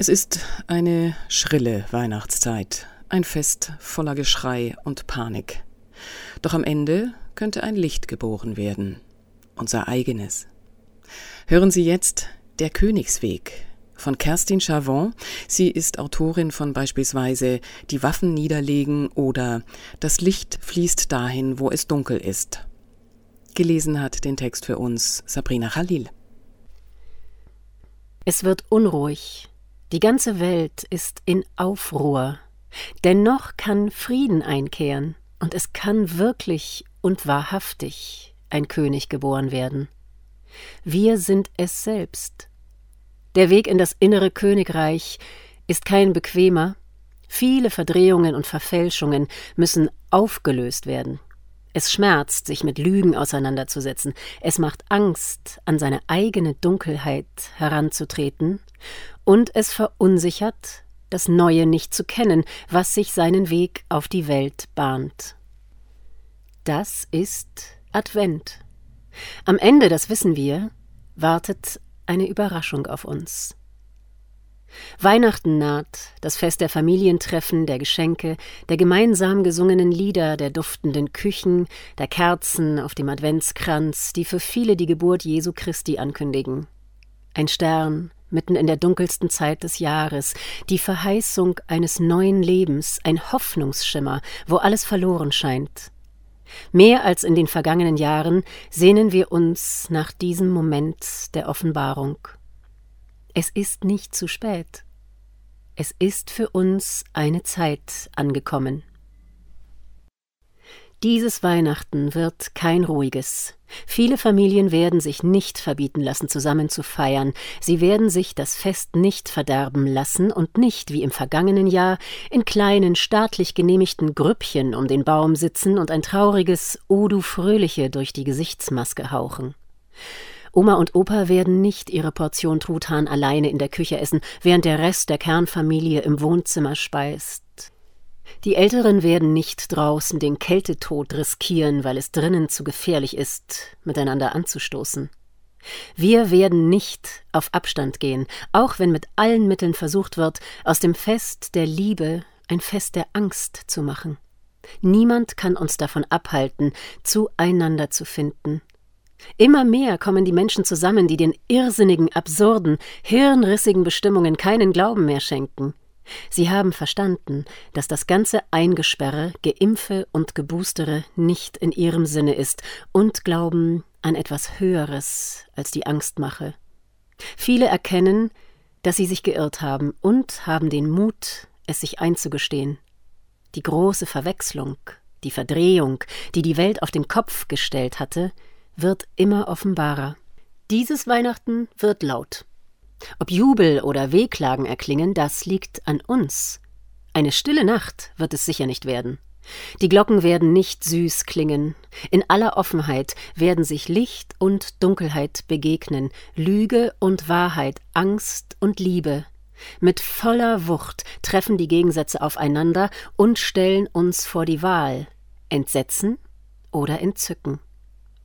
Es ist eine schrille Weihnachtszeit, ein Fest voller Geschrei und Panik. Doch am Ende könnte ein Licht geboren werden, unser eigenes. Hören Sie jetzt Der Königsweg von Kerstin Chavon. Sie ist Autorin von beispielsweise Die Waffen niederlegen oder Das Licht fließt dahin, wo es dunkel ist. Gelesen hat den Text für uns Sabrina Khalil. Es wird unruhig, die ganze Welt ist in Aufruhr. Dennoch kann Frieden einkehren und es kann wirklich und wahrhaftig ein König geboren werden. Wir sind es selbst. Der Weg in das innere Königreich ist kein bequemer. Viele Verdrehungen und Verfälschungen müssen aufgelöst werden. Es schmerzt, sich mit Lügen auseinanderzusetzen. Es macht Angst, an seine eigene Dunkelheit heranzutreten. Und es verunsichert, das Neue nicht zu kennen, was sich seinen Weg auf die Welt bahnt. Das ist Advent. Am Ende, das wissen wir, wartet eine Überraschung auf uns. Weihnachten naht, das Fest der Familientreffen, der Geschenke, der gemeinsam gesungenen Lieder, der duftenden Küchen, der Kerzen auf dem Adventskranz, die für viele die Geburt Jesu Christi ankündigen. Ein Stern, mitten in der dunkelsten Zeit des Jahres, die Verheißung eines neuen Lebens, ein Hoffnungsschimmer, wo alles verloren scheint. Mehr als in den vergangenen Jahren sehnen wir uns nach diesem Moment der Offenbarung. Es ist nicht zu spät. Es ist für uns eine Zeit angekommen. Dieses Weihnachten wird kein ruhiges. Viele Familien werden sich nicht verbieten lassen, zusammen zu feiern. Sie werden sich das Fest nicht verderben lassen und nicht, wie im vergangenen Jahr, in kleinen, staatlich genehmigten Grüppchen um den Baum sitzen und ein trauriges O du Fröhliche durch die Gesichtsmaske hauchen. Oma und Opa werden nicht ihre Portion Truthahn alleine in der Küche essen, während der Rest der Kernfamilie im Wohnzimmer speist. Die Älteren werden nicht draußen den Kältetod riskieren, weil es drinnen zu gefährlich ist, miteinander anzustoßen. Wir werden nicht auf Abstand gehen, auch wenn mit allen Mitteln versucht wird, aus dem Fest der Liebe ein Fest der Angst zu machen. Niemand kann uns davon abhalten, zueinander zu finden. Immer mehr kommen die Menschen zusammen, die den irrsinnigen, absurden, hirnrissigen Bestimmungen keinen Glauben mehr schenken. Sie haben verstanden, dass das ganze Eingesperre, Geimpfe und Geboostere nicht in ihrem Sinne ist und glauben an etwas Höheres als die Angstmache. Viele erkennen, dass sie sich geirrt haben und haben den Mut, es sich einzugestehen. Die große Verwechslung, die Verdrehung, die die Welt auf den Kopf gestellt hatte, wird immer offenbarer. Dieses Weihnachten wird laut. Ob Jubel oder Wehklagen erklingen, das liegt an uns. Eine stille Nacht wird es sicher nicht werden. Die Glocken werden nicht süß klingen. In aller Offenheit werden sich Licht und Dunkelheit begegnen, Lüge und Wahrheit, Angst und Liebe. Mit voller Wucht treffen die Gegensätze aufeinander und stellen uns vor die Wahl Entsetzen oder Entzücken,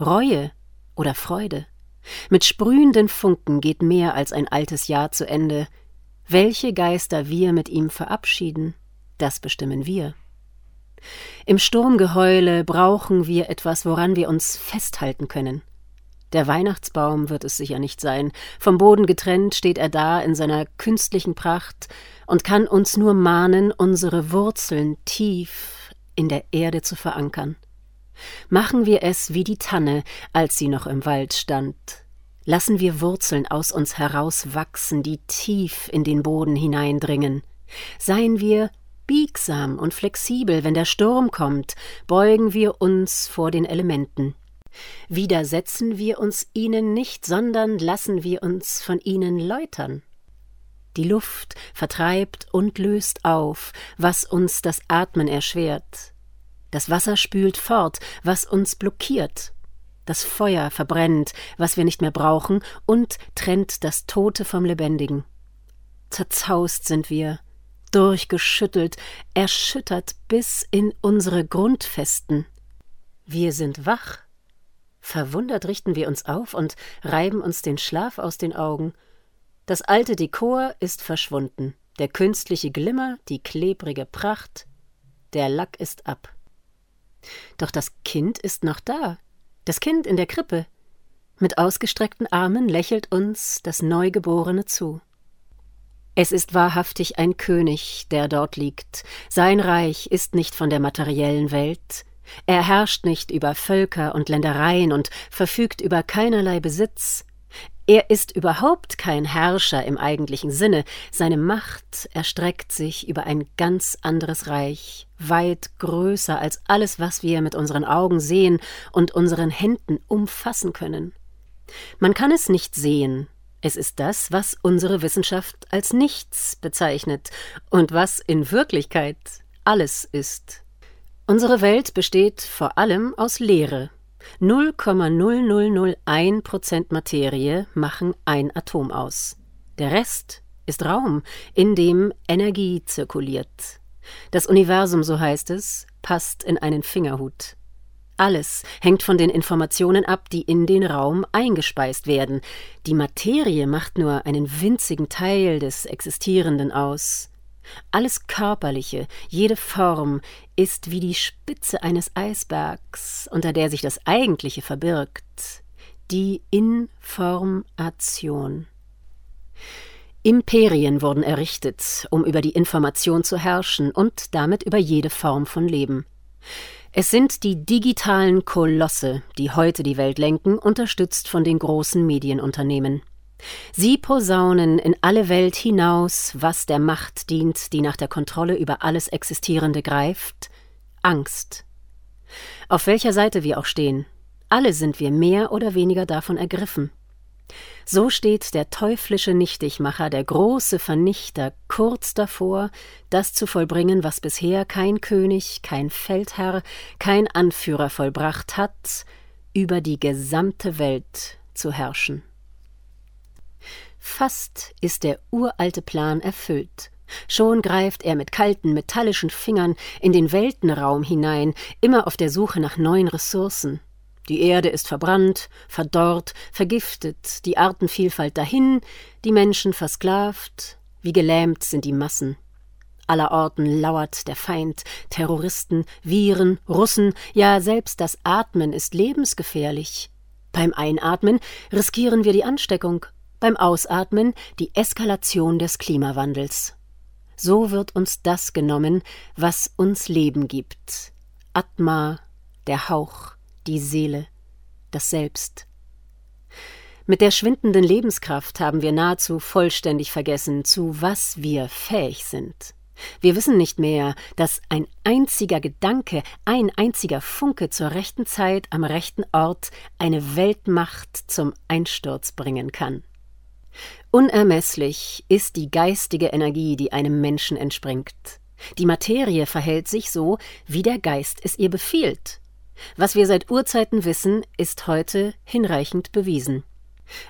Reue oder Freude. Mit sprühenden Funken geht mehr als ein altes Jahr zu Ende. Welche Geister wir mit ihm verabschieden, das bestimmen wir. Im Sturmgeheule brauchen wir etwas, woran wir uns festhalten können. Der Weihnachtsbaum wird es sicher nicht sein. Vom Boden getrennt steht er da in seiner künstlichen Pracht und kann uns nur mahnen, unsere Wurzeln tief in der Erde zu verankern. Machen wir es wie die Tanne, als sie noch im Wald stand. Lassen wir Wurzeln aus uns herauswachsen, die tief in den Boden hineindringen. Seien wir biegsam und flexibel, wenn der Sturm kommt, beugen wir uns vor den Elementen. Widersetzen wir uns ihnen nicht, sondern lassen wir uns von ihnen läutern. Die Luft vertreibt und löst auf, was uns das Atmen erschwert. Das Wasser spült fort, was uns blockiert. Das Feuer verbrennt, was wir nicht mehr brauchen, und trennt das Tote vom Lebendigen. Zerzaust sind wir, durchgeschüttelt, erschüttert bis in unsere Grundfesten. Wir sind wach. Verwundert richten wir uns auf und reiben uns den Schlaf aus den Augen. Das alte Dekor ist verschwunden, der künstliche Glimmer, die klebrige Pracht, der Lack ist ab. Doch das Kind ist noch da, das Kind in der Krippe. Mit ausgestreckten Armen lächelt uns das Neugeborene zu. Es ist wahrhaftig ein König, der dort liegt. Sein Reich ist nicht von der materiellen Welt. Er herrscht nicht über Völker und Ländereien und verfügt über keinerlei Besitz. Er ist überhaupt kein Herrscher im eigentlichen Sinne, seine Macht erstreckt sich über ein ganz anderes Reich, weit größer als alles, was wir mit unseren Augen sehen und unseren Händen umfassen können. Man kann es nicht sehen, es ist das, was unsere Wissenschaft als nichts bezeichnet und was in Wirklichkeit alles ist. Unsere Welt besteht vor allem aus Leere, 0,0001 Prozent Materie machen ein Atom aus. Der Rest ist Raum, in dem Energie zirkuliert. Das Universum, so heißt es, passt in einen Fingerhut. Alles hängt von den Informationen ab, die in den Raum eingespeist werden. Die Materie macht nur einen winzigen Teil des Existierenden aus. Alles Körperliche, jede Form ist wie die Spitze eines Eisbergs, unter der sich das Eigentliche verbirgt, die Information. Imperien wurden errichtet, um über die Information zu herrschen und damit über jede Form von Leben. Es sind die digitalen Kolosse, die heute die Welt lenken, unterstützt von den großen Medienunternehmen. Sie posaunen in alle Welt hinaus, was der Macht dient, die nach der Kontrolle über alles Existierende greift Angst. Auf welcher Seite wir auch stehen, alle sind wir mehr oder weniger davon ergriffen. So steht der teuflische Nichtigmacher, der große Vernichter, kurz davor, das zu vollbringen, was bisher kein König, kein Feldherr, kein Anführer vollbracht hat, über die gesamte Welt zu herrschen. Fast ist der uralte Plan erfüllt. Schon greift er mit kalten, metallischen Fingern in den Weltenraum hinein, immer auf der Suche nach neuen Ressourcen. Die Erde ist verbrannt, verdorrt, vergiftet, die Artenvielfalt dahin, die Menschen versklavt, wie gelähmt sind die Massen. Allerorten lauert der Feind, Terroristen, Viren, Russen, ja selbst das Atmen ist lebensgefährlich. Beim Einatmen riskieren wir die Ansteckung, beim Ausatmen die Eskalation des Klimawandels. So wird uns das genommen, was uns Leben gibt. Atma, der Hauch, die Seele, das Selbst. Mit der schwindenden Lebenskraft haben wir nahezu vollständig vergessen, zu was wir fähig sind. Wir wissen nicht mehr, dass ein einziger Gedanke, ein einziger Funke zur rechten Zeit am rechten Ort eine Weltmacht zum Einsturz bringen kann. Unermesslich ist die geistige Energie, die einem Menschen entspringt. Die Materie verhält sich so, wie der Geist es ihr befiehlt. Was wir seit Urzeiten wissen, ist heute hinreichend bewiesen.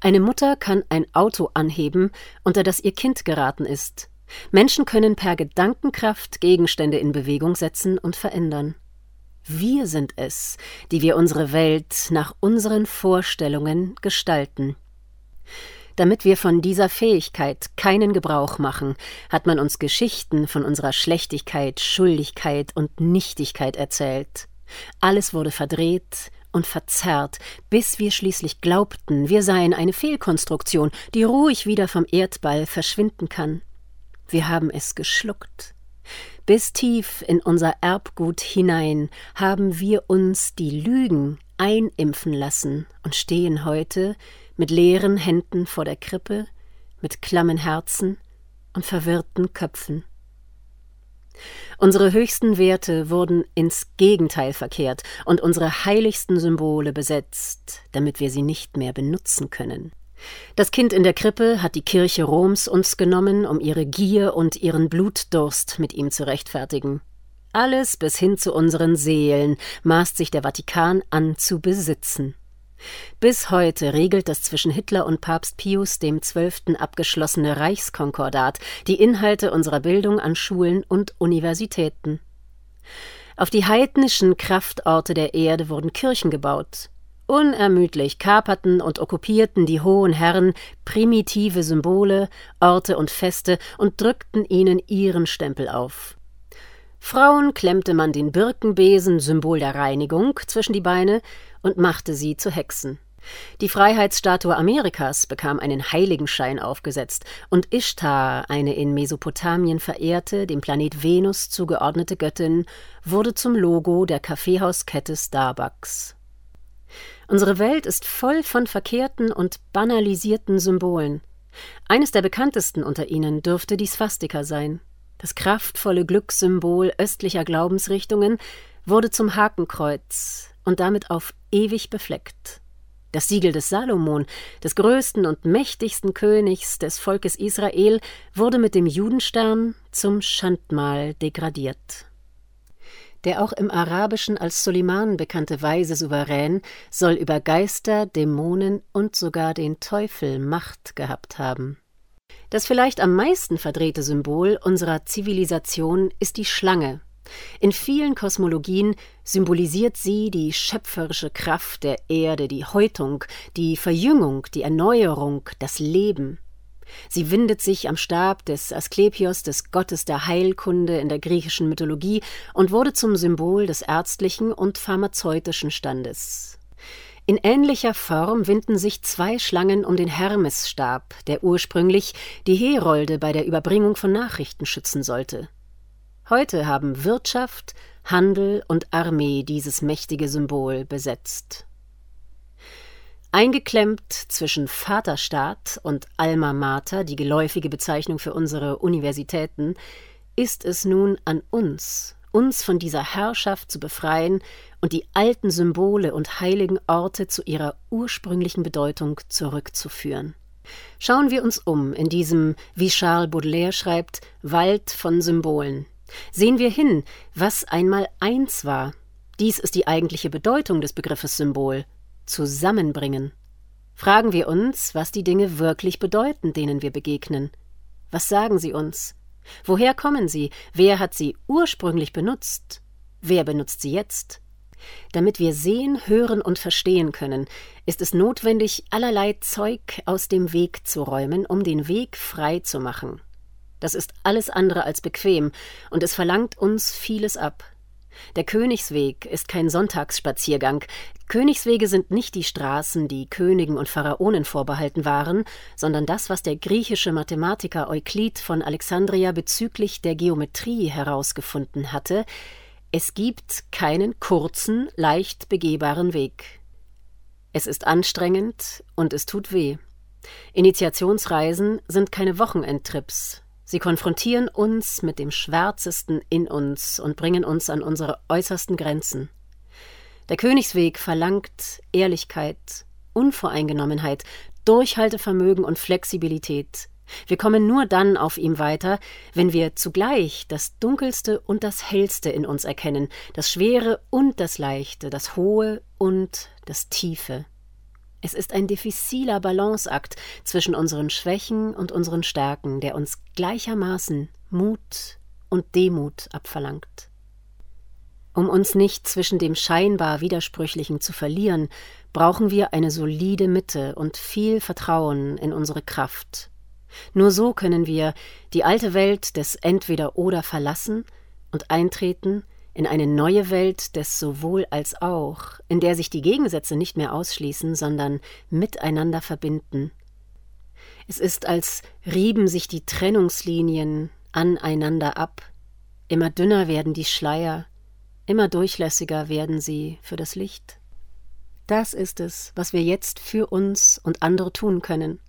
Eine Mutter kann ein Auto anheben, unter das ihr Kind geraten ist. Menschen können per Gedankenkraft Gegenstände in Bewegung setzen und verändern. Wir sind es, die wir unsere Welt nach unseren Vorstellungen gestalten. Damit wir von dieser Fähigkeit keinen Gebrauch machen, hat man uns Geschichten von unserer Schlechtigkeit, Schuldigkeit und Nichtigkeit erzählt. Alles wurde verdreht und verzerrt, bis wir schließlich glaubten, wir seien eine Fehlkonstruktion, die ruhig wieder vom Erdball verschwinden kann. Wir haben es geschluckt. Bis tief in unser Erbgut hinein haben wir uns die Lügen einimpfen lassen und stehen heute mit leeren Händen vor der Krippe, mit klammen Herzen und verwirrten Köpfen. Unsere höchsten Werte wurden ins Gegenteil verkehrt und unsere heiligsten Symbole besetzt, damit wir sie nicht mehr benutzen können. Das Kind in der Krippe hat die Kirche Roms uns genommen, um ihre Gier und ihren Blutdurst mit ihm zu rechtfertigen. Alles bis hin zu unseren Seelen maßt sich der Vatikan an zu besitzen. Bis heute regelt das zwischen Hitler und Papst Pius XII. abgeschlossene Reichskonkordat die Inhalte unserer Bildung an Schulen und Universitäten. Auf die heidnischen Kraftorte der Erde wurden Kirchen gebaut. Unermüdlich kaperten und okkupierten die hohen Herren primitive Symbole, Orte und Feste und drückten ihnen ihren Stempel auf. Frauen klemmte man den Birkenbesen, Symbol der Reinigung, zwischen die Beine und machte sie zu Hexen. Die Freiheitsstatue Amerikas bekam einen Heiligenschein aufgesetzt und Ishtar, eine in Mesopotamien verehrte, dem Planet Venus zugeordnete Göttin, wurde zum Logo der Kaffeehauskette Starbucks. Unsere Welt ist voll von verkehrten und banalisierten Symbolen. Eines der bekanntesten unter ihnen dürfte die Swastika sein. Das kraftvolle Glückssymbol östlicher Glaubensrichtungen wurde zum Hakenkreuz und damit auf ewig befleckt. Das Siegel des Salomon, des größten und mächtigsten Königs des Volkes Israel, wurde mit dem Judenstern zum Schandmal degradiert. Der auch im Arabischen als Soliman bekannte weise Souverän soll über Geister, Dämonen und sogar den Teufel Macht gehabt haben. Das vielleicht am meisten verdrehte Symbol unserer Zivilisation ist die Schlange, in vielen Kosmologien symbolisiert sie die schöpferische Kraft der Erde, die Häutung, die Verjüngung, die Erneuerung, das Leben. Sie windet sich am Stab des Asklepios, des Gottes der Heilkunde in der griechischen Mythologie, und wurde zum Symbol des ärztlichen und pharmazeutischen Standes. In ähnlicher Form winden sich zwei Schlangen um den Hermesstab, der ursprünglich die Herolde bei der Überbringung von Nachrichten schützen sollte. Heute haben Wirtschaft, Handel und Armee dieses mächtige Symbol besetzt. Eingeklemmt zwischen Vaterstaat und Alma Mater, die geläufige Bezeichnung für unsere Universitäten, ist es nun an uns, uns von dieser Herrschaft zu befreien und die alten Symbole und heiligen Orte zu ihrer ursprünglichen Bedeutung zurückzuführen. Schauen wir uns um in diesem, wie Charles Baudelaire schreibt, Wald von Symbolen, Sehen wir hin, was einmal eins war. Dies ist die eigentliche Bedeutung des Begriffes Symbol. Zusammenbringen. Fragen wir uns, was die Dinge wirklich bedeuten, denen wir begegnen. Was sagen sie uns? Woher kommen sie? Wer hat sie ursprünglich benutzt? Wer benutzt sie jetzt? Damit wir sehen, hören und verstehen können, ist es notwendig, allerlei Zeug aus dem Weg zu räumen, um den Weg frei zu machen. Das ist alles andere als bequem, und es verlangt uns vieles ab. Der Königsweg ist kein Sonntagsspaziergang. Königswege sind nicht die Straßen, die Königen und Pharaonen vorbehalten waren, sondern das, was der griechische Mathematiker Euklid von Alexandria bezüglich der Geometrie herausgefunden hatte. Es gibt keinen kurzen, leicht begehbaren Weg. Es ist anstrengend und es tut weh. Initiationsreisen sind keine Wochenendtrips, Sie konfrontieren uns mit dem Schwärzesten in uns und bringen uns an unsere äußersten Grenzen. Der Königsweg verlangt Ehrlichkeit, Unvoreingenommenheit, Durchhaltevermögen und Flexibilität. Wir kommen nur dann auf ihm weiter, wenn wir zugleich das Dunkelste und das Hellste in uns erkennen, das Schwere und das Leichte, das Hohe und das Tiefe. Es ist ein diffiziler Balanceakt zwischen unseren Schwächen und unseren Stärken, der uns gleichermaßen Mut und Demut abverlangt. Um uns nicht zwischen dem scheinbar Widersprüchlichen zu verlieren, brauchen wir eine solide Mitte und viel Vertrauen in unsere Kraft. Nur so können wir die alte Welt des Entweder oder verlassen und eintreten in eine neue Welt des sowohl als auch, in der sich die Gegensätze nicht mehr ausschließen, sondern miteinander verbinden. Es ist, als rieben sich die Trennungslinien aneinander ab, immer dünner werden die Schleier, immer durchlässiger werden sie für das Licht. Das ist es, was wir jetzt für uns und andere tun können,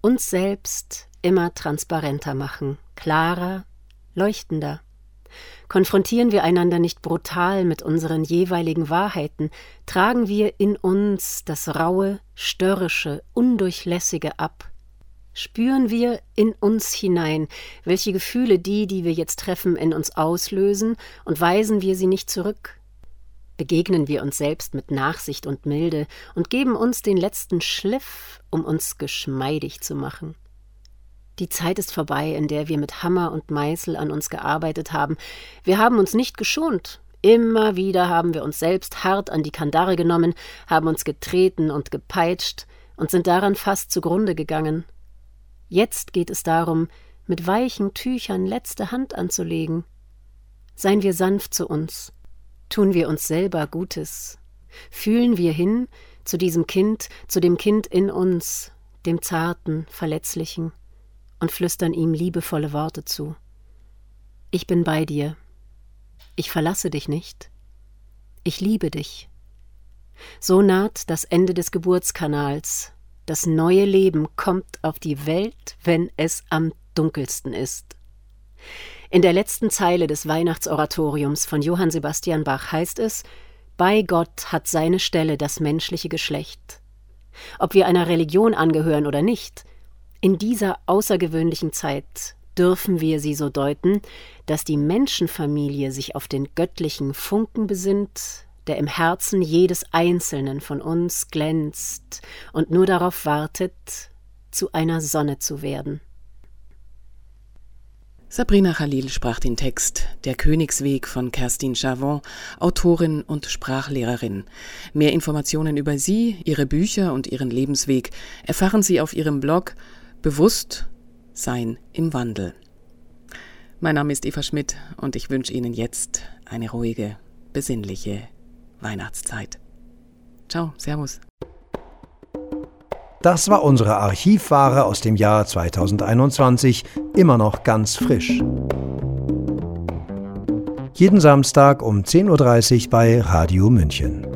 uns selbst immer transparenter machen, klarer, leuchtender Konfrontieren wir einander nicht brutal mit unseren jeweiligen Wahrheiten, tragen wir in uns das raue, störrische, undurchlässige ab. Spüren wir in uns hinein, welche Gefühle die, die wir jetzt treffen, in uns auslösen, und weisen wir sie nicht zurück. Begegnen wir uns selbst mit Nachsicht und Milde und geben uns den letzten Schliff, um uns geschmeidig zu machen. Die Zeit ist vorbei, in der wir mit Hammer und Meißel an uns gearbeitet haben. Wir haben uns nicht geschont. Immer wieder haben wir uns selbst hart an die Kandare genommen, haben uns getreten und gepeitscht und sind daran fast zugrunde gegangen. Jetzt geht es darum, mit weichen Tüchern letzte Hand anzulegen. Seien wir sanft zu uns, tun wir uns selber Gutes, fühlen wir hin zu diesem Kind, zu dem Kind in uns, dem zarten, verletzlichen und flüstern ihm liebevolle Worte zu. Ich bin bei dir. Ich verlasse dich nicht. Ich liebe dich. So naht das Ende des Geburtskanals. Das neue Leben kommt auf die Welt, wenn es am dunkelsten ist. In der letzten Zeile des Weihnachtsoratoriums von Johann Sebastian Bach heißt es Bei Gott hat seine Stelle das menschliche Geschlecht. Ob wir einer Religion angehören oder nicht, in dieser außergewöhnlichen Zeit dürfen wir sie so deuten, dass die Menschenfamilie sich auf den göttlichen Funken besinnt, der im Herzen jedes Einzelnen von uns glänzt und nur darauf wartet, zu einer Sonne zu werden. Sabrina Khalil sprach den Text Der Königsweg von Kerstin Chavon, Autorin und Sprachlehrerin. Mehr Informationen über sie, ihre Bücher und ihren Lebensweg erfahren Sie auf ihrem Blog Bewusstsein im Wandel. Mein Name ist Eva Schmidt und ich wünsche Ihnen jetzt eine ruhige, besinnliche Weihnachtszeit. Ciao, Servus. Das war unsere Archivware aus dem Jahr 2021, immer noch ganz frisch. Jeden Samstag um 10.30 Uhr bei Radio München.